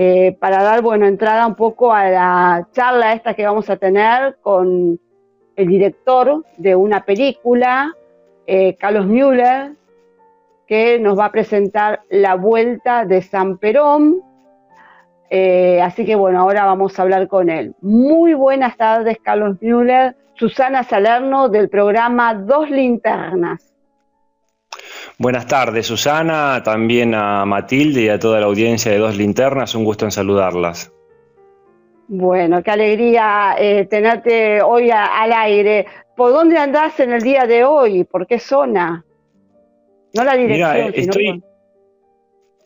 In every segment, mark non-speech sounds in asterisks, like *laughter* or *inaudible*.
eh, para dar, bueno, entrada un poco a la charla esta que vamos a tener con el director de una película, eh, Carlos Müller, que nos va a presentar La Vuelta de San Perón. Eh, así que bueno, ahora vamos a hablar con él. Muy buenas tardes, Carlos Müller. Susana Salerno del programa Dos Linternas. Buenas tardes, Susana, también a Matilde y a toda la audiencia de Dos Linternas. Un gusto en saludarlas. Bueno, qué alegría eh, tenerte hoy al aire. ¿Por dónde andás en el día de hoy? ¿Por qué zona? No la dirección, estoy,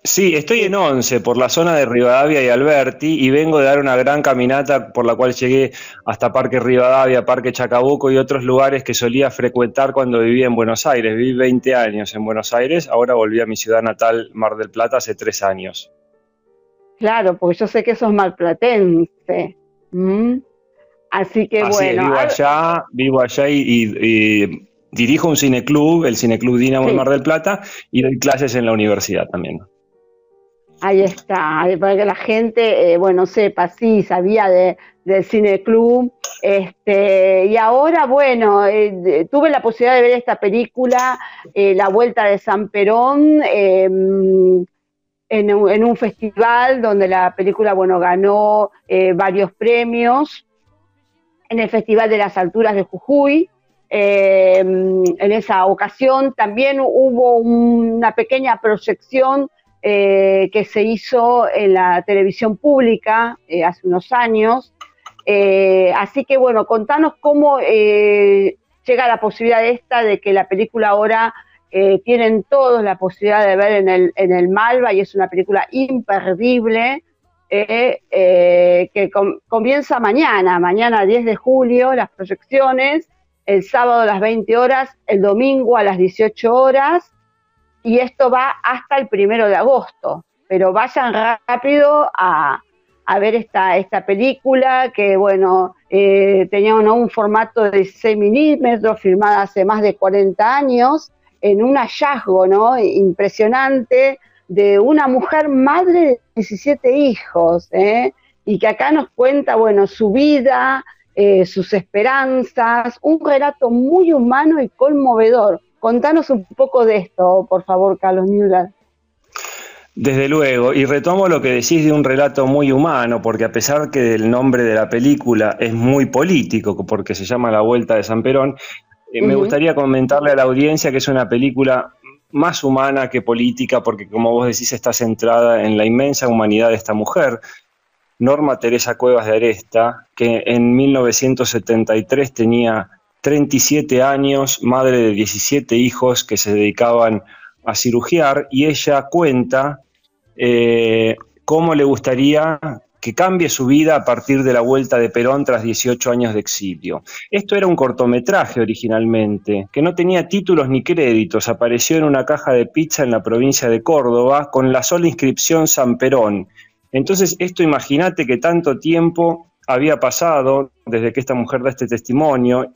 Sí, estoy en Once, por la zona de Rivadavia y Alberti, y vengo de dar una gran caminata por la cual llegué hasta Parque Rivadavia, Parque Chacabuco y otros lugares que solía frecuentar cuando vivía en Buenos Aires. Viví 20 años en Buenos Aires, ahora volví a mi ciudad natal, Mar del Plata, hace tres años. Claro, porque yo sé que sos malplatense. ¿Mm? Así que bueno. vivo allá, vivo allá y, dirijo un cineclub, el Cineclub Dinamo de Mar del Plata, y doy clases en la universidad también. Ahí está, para que la gente, eh, bueno, sepa, sí, sabía de, del cineclub. Este, y ahora, bueno, eh, tuve la posibilidad de ver esta película, eh, La Vuelta de San Perón, em, en, un festival donde la película, bueno, ganó varios premios, en el Festival de las Alturas de Jujuy. Eh, en esa ocasión también hubo una pequeña proyección eh, que se hizo en la televisión pública hace unos años. así que bueno, contanos cómo llega la posibilidad esta de que la película ahora eh, tienen todos la posibilidad de ver en el, en el Malva y es una película imperdible eh, eh, que comienza mañana, mañana 10 de julio, las proyecciones, el sábado a las 20 horas, el domingo a las 18 horas y esto va hasta el primero de agosto. Pero vayan rápido a, ver esta, esta película que, bueno, tenía un formato de 6 milímetros, filmada hace más de 40 años, en un hallazgo ¿no? impresionante de una mujer madre de 17 hijos, ¿eh? y que acá nos cuenta, bueno, su vida, eh, sus esperanzas, un relato muy humano y conmovedor. Contanos un poco de esto, por favor, Carlos Müller. Desde luego, y retomo lo que decís de un relato muy humano, porque a pesar que el nombre de la película es muy político, porque se llama La Vuelta de San Perón, eh, me gustaría comentarle a la audiencia que es una película más humana que política, porque como vos decís, está centrada en la inmensa humanidad de esta mujer, Norma Teresa Cuevas de Aresta, que en 1973 tenía 37 años, madre de 17 hijos que se dedicaban a cirugiar, y ella cuenta eh, cómo le gustaría que cambie su vida a partir de la vuelta de Perón tras 18 años de exilio. Esto era un cortometraje originalmente, que no tenía títulos ni créditos, apareció en una caja de pizza en la provincia de Córdoba con la sola inscripción San Perón. Entonces, esto imagínate que tanto tiempo había pasado desde que esta mujer da este testimonio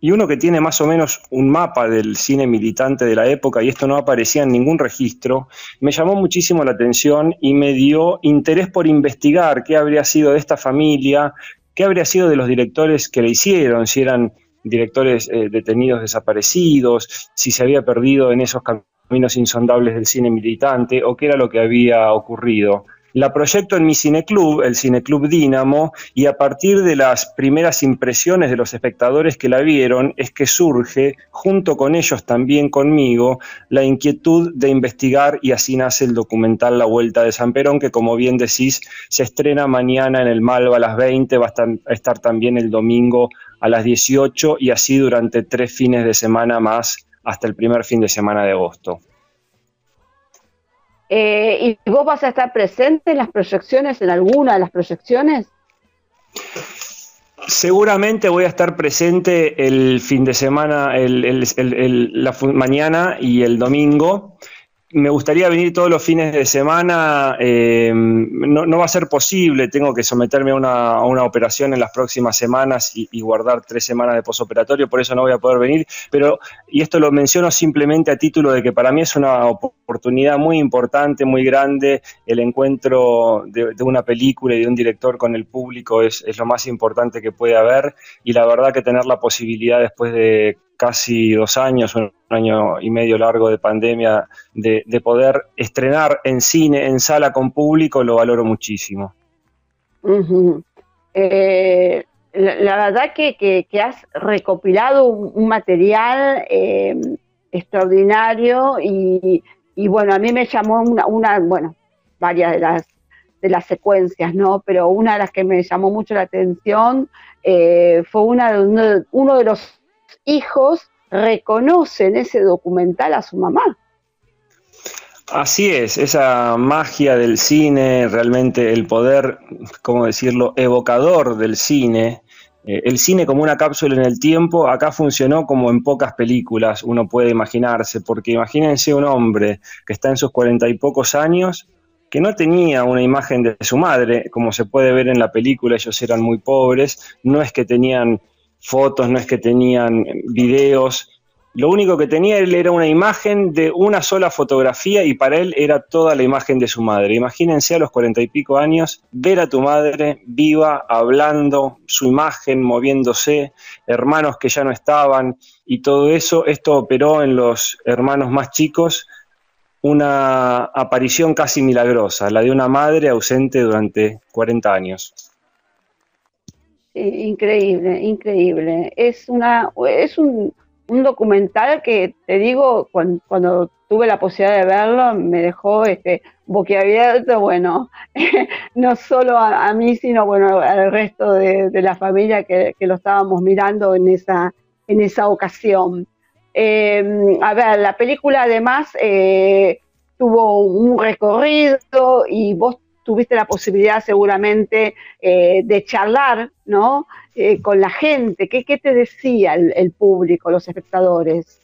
y uno que tiene más o menos un mapa del cine militante de la época, y esto no aparecía en ningún registro, me llamó muchísimo la atención y me dio interés por investigar qué habría sido de esta familia, qué habría sido de los directores que le hicieron, si eran directores eh, detenidos desaparecidos, si se había perdido en esos caminos insondables del cine militante o qué era lo que había ocurrido. La proyecto en mi cineclub, el Cineclub Dínamo, y a partir de las primeras impresiones de los espectadores que la vieron es que surge, junto con ellos también conmigo, la inquietud de investigar y así nace el documental La Vuelta de San Perón, que como bien decís, se estrena mañana en el Malva a las 20, va a estar también el domingo a las 18 y así durante tres fines de semana más hasta el primer fin de semana de agosto. Eh, ¿Y vos vas a estar presente en las proyecciones, en alguna de las proyecciones? Seguramente voy a estar presente el fin de semana, el, la mañana y el domingo. Me gustaría venir todos los fines de semana, eh, no, va a ser posible, tengo que someterme a una, operación en las próximas semanas y, guardar tres semanas de posoperatorio, por eso no voy a poder venir, pero, y esto lo menciono simplemente a título de que para mí es una oportunidad muy importante, muy grande, el encuentro de, una película y de un director con el público es, es lo más importante que puede haber, y la verdad que tener la posibilidad después de casi dos años, un año y medio largo de pandemia, de, poder estrenar en cine, en sala con público, lo valoro muchísimo. Eh, la, verdad que, has recopilado un, material eh, extraordinario y, bueno, a mí me llamó una, bueno, varias de las de las secuencias, ¿no? Pero una de las que me llamó mucho la atención eh, fue una de uno de los hijos reconocen ese documental a su mamá. Así es, esa magia del cine, realmente el poder, ¿cómo decirlo?, evocador del cine. Eh, el cine como una cápsula en el tiempo, acá funcionó como en pocas películas uno puede imaginarse, porque imagínense un hombre que está en sus cuarenta y pocos años, que no tenía una imagen de su madre, como se puede ver en la película, ellos eran muy pobres, no es que tenían fotos, no es que tenían videos. Lo único que tenía él era una imagen de una sola fotografía y para él era toda la imagen de su madre. Imagínense a los cuarenta y pico años ver a tu madre viva, hablando, su imagen moviéndose, hermanos que ya no estaban y todo eso. Esto operó en los hermanos más chicos una aparición casi milagrosa, la de una madre ausente durante 40 años. Increíble, increíble. Es una, es un, documental que te digo, cuando, tuve la posibilidad de verlo, me dejó este boquiabierto, bueno, *laughs* no solo a, mí, sino bueno, al resto de, la familia que, lo estábamos mirando en esa, en esa ocasión. Em, a ver, la película además eh, tuvo un recorrido y vos tuviste la posibilidad seguramente eh, de charlar ¿no? Eh, con la gente. ¿Qué, te decía el, público, los espectadores?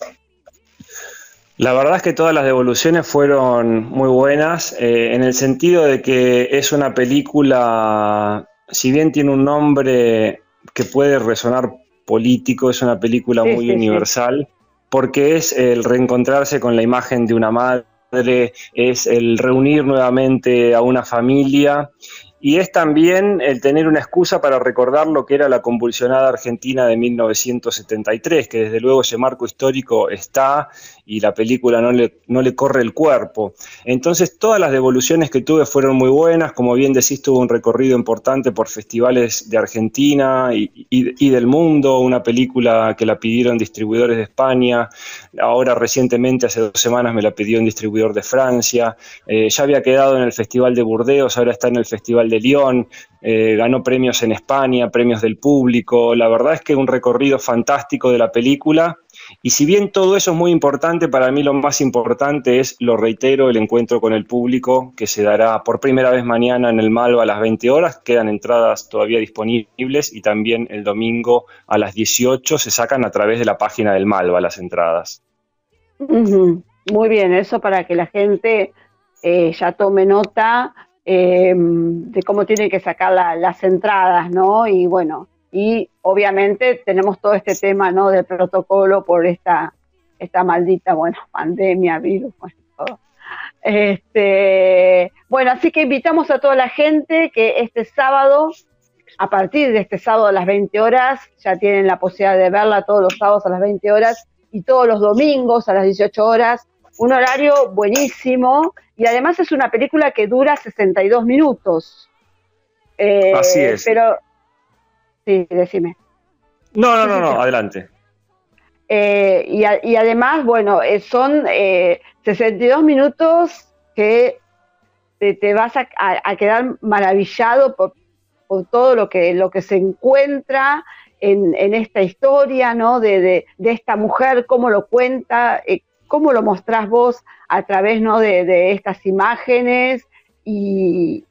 La verdad es que todas las devoluciones fueron muy buenas, eh, en el sentido de que es una película, si bien tiene un nombre que puede resonar político, es una película muy universal, porque es el reencontrarse con la imagen de una madre es el reunir nuevamente a una familia y es también el tener una excusa para recordar lo que era la convulsionada Argentina de 1973, que desde luego ese marco histórico está y la película no le, no le corre el cuerpo. Entonces todas las devoluciones que tuve fueron muy buenas, como bien decís, tuvo un recorrido importante por festivales de Argentina y, del mundo, una película que la pidieron distribuidores de España, ahora recientemente, hace dos semanas, me la pidió un distribuidor de Francia, eh, ya había quedado en el Festival de Burdeos, ahora está en el Festival de Lyon, eh, ganó premios en España, premios del público, la verdad es que un recorrido fantástico de la película. Y si bien todo eso es muy importante, para mí lo más importante es, lo reitero, el encuentro con el público que se dará por primera vez mañana en el Malva a las 20 horas. Quedan entradas todavía disponibles y también el domingo a las 18 se sacan a través de la página del Malva las entradas. Muy bien, eso para que la gente eh, ya tome nota eh, de cómo tienen que sacar las entradas, ¿no? Y bueno, y obviamente tenemos todo este tema, ¿no? Del protocolo por esta, esta maldita, bueno, *laughs* pandemia, virus, bueno, todo. Este, bueno, así que invitamos a toda la gente que este sábado, a partir de este sábado a las 20 horas, ya tienen la posibilidad de verla todos los sábados a las 20 horas y todos los domingos a las 18 horas un horario buenísimo y además es una película que dura 62 minutos. Eh, Así es. Pero, sí, decime. No, no, no, no, adelante. Eh, y, además, bueno, eh, son 62 minutos que te, vas a, quedar maravillado por, todo lo que, lo que se encuentra en, esta historia, ¿no? De, de, esta mujer, cómo lo cuenta, cómo lo mostrás vos a través ¿no? de, estas imágenes y,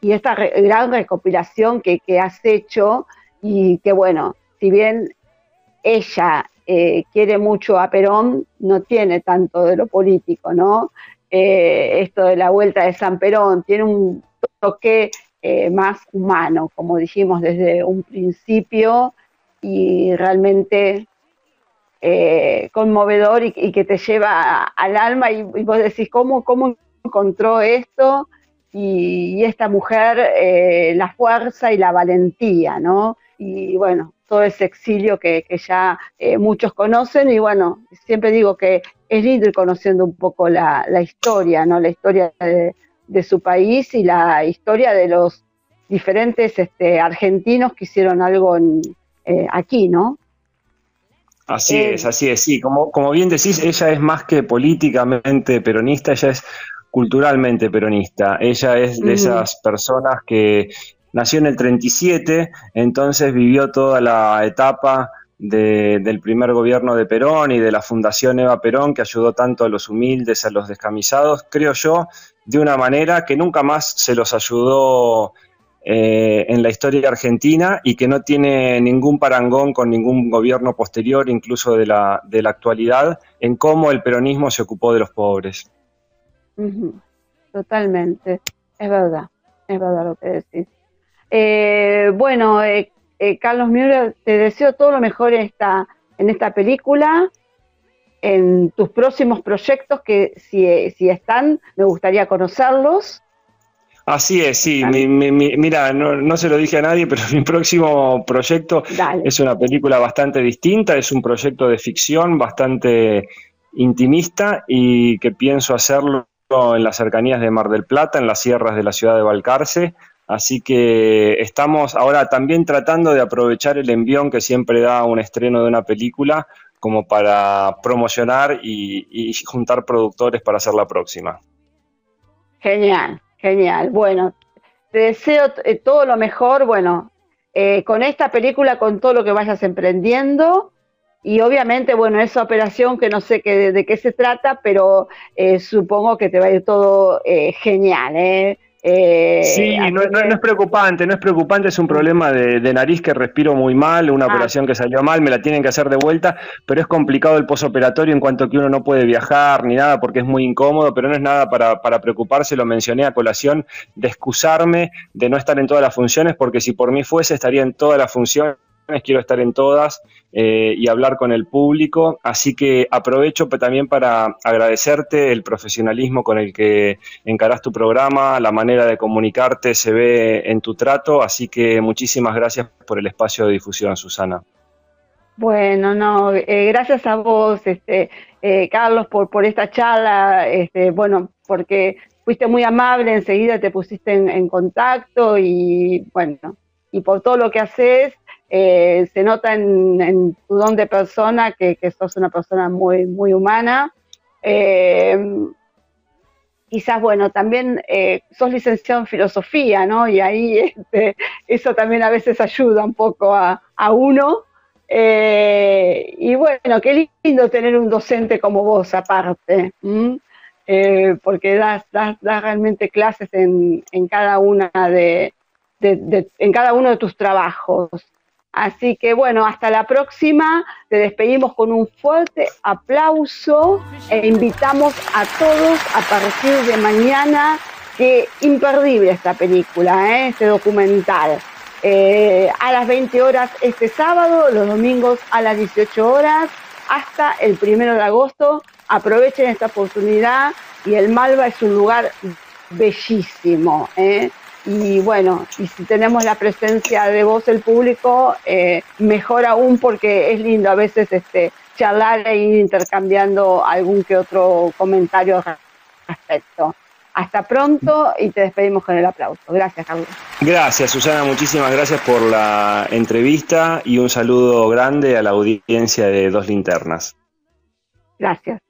esta gran recopilación que, has hecho y que bueno, si bien ella eh, quiere mucho a Perón, no tiene tanto de lo político, ¿no? esto de la vuelta de San Perón, tiene un toque más humano, como dijimos desde un principio, y realmente conmovedor y, que te lleva al alma y, vos decís, ¿cómo, ¿cómo encontró esto? y, esta mujer eh, la fuerza y la valentía, ¿no? Y bueno, todo ese exilio que, ya eh, muchos conocen y bueno, siempre digo que es lindo conociendo un poco la, historia, ¿no? La historia de, su país y la historia de los diferentes este, argentinos que hicieron algo eh, aquí, ¿no? Así es, así es, sí, como, como bien decís, ella es más que políticamente peronista, ella es culturalmente peronista. Ella es de esas personas que nació en el 37, entonces vivió toda la etapa del primer gobierno de Perón y de la Fundación Eva Perón, que ayudó tanto a los humildes, a los descamisados, creo yo, de una manera que nunca más se los ayudó eh, en la historia argentina y que no tiene ningún parangón con ningún gobierno posterior, incluso de la, de la actualidad, en cómo el peronismo se ocupó de los pobres. Totalmente, es verdad, es verdad lo que decís. Eh, bueno, eh, eh, Carlos Müller, te deseo todo lo mejor en esta, en esta película, en tus próximos proyectos que si, si están, me gustaría conocerlos. Así es, sí. mira, no, no, se lo dije a nadie, *laughs* pero mi próximo proyecto es una película bastante distinta, es un proyecto de ficción bastante intimista y que pienso hacerlo en las cercanías de Mar del Plata, en las sierras de la ciudad de Balcarce. Así que estamos ahora también tratando de aprovechar el envión que siempre da un estreno de una película como para promocionar y, juntar productores para hacer la próxima. Genial, genial. Bueno, te deseo eh, todo lo mejor, bueno, eh, con esta película, con todo lo que vayas emprendiendo y obviamente, bueno, esa operación que no sé qué, de, qué se trata, pero eh, supongo que te va a ir todo eh, genial. ¿eh? Eh sí, no, es preocupante, no es preocupante, es un problema de, nariz que respiro muy mal, una ah. operación que salió mal, me la tienen que hacer de vuelta, pero es complicado el posoperatorio en cuanto que uno no puede viajar ni nada porque es muy incómodo, pero no es nada para, para preocuparse, lo mencioné a colación, de excusarme de no estar en todas las funciones, porque si por mí fuese estaría en todas las funciones quiero estar en todas eh, y hablar con el público, así que aprovecho también para agradecerte el profesionalismo con el que encarás tu programa, la manera de comunicarte se ve en tu trato, así que muchísimas gracias por el espacio de difusión, Susana. Bueno, no, eh, gracias a vos, este, eh, Carlos, por, esta charla, este, bueno, porque fuiste muy amable, enseguida te pusiste en contacto y bueno, y por todo lo que haces eh, se nota en, tu don de persona que, sos una persona muy, muy humana. Eh, quizás, bueno, también eh, sos licenciado en filosofía, ¿no? Y ahí *laughs* este, eso también a veces ayuda un poco a, uno. y bueno, qué lindo tener un docente como vos aparte, porque das, das, realmente clases en, cada una de, en cada uno de tus trabajos. Así que bueno, hasta la próxima. Te despedimos con un fuerte aplauso e invitamos a todos a partir de mañana, que imperdible esta película, ¿eh? este documental. Eh, a las 20 horas este sábado, los domingos a las 18 horas, hasta el primero de agosto. Aprovechen esta oportunidad y el Malva es un lugar bellísimo. ¿eh? Y bueno, y si tenemos la presencia de voz el público, eh, mejor aún porque es lindo a veces este charlar e ir intercambiando algún que otro comentario al respecto. Hasta pronto y te despedimos con el aplauso. Gracias, Carlos. Gracias, Susana. Muchísimas gracias por la entrevista y un saludo grande a la audiencia de Dos Linternas. Gracias.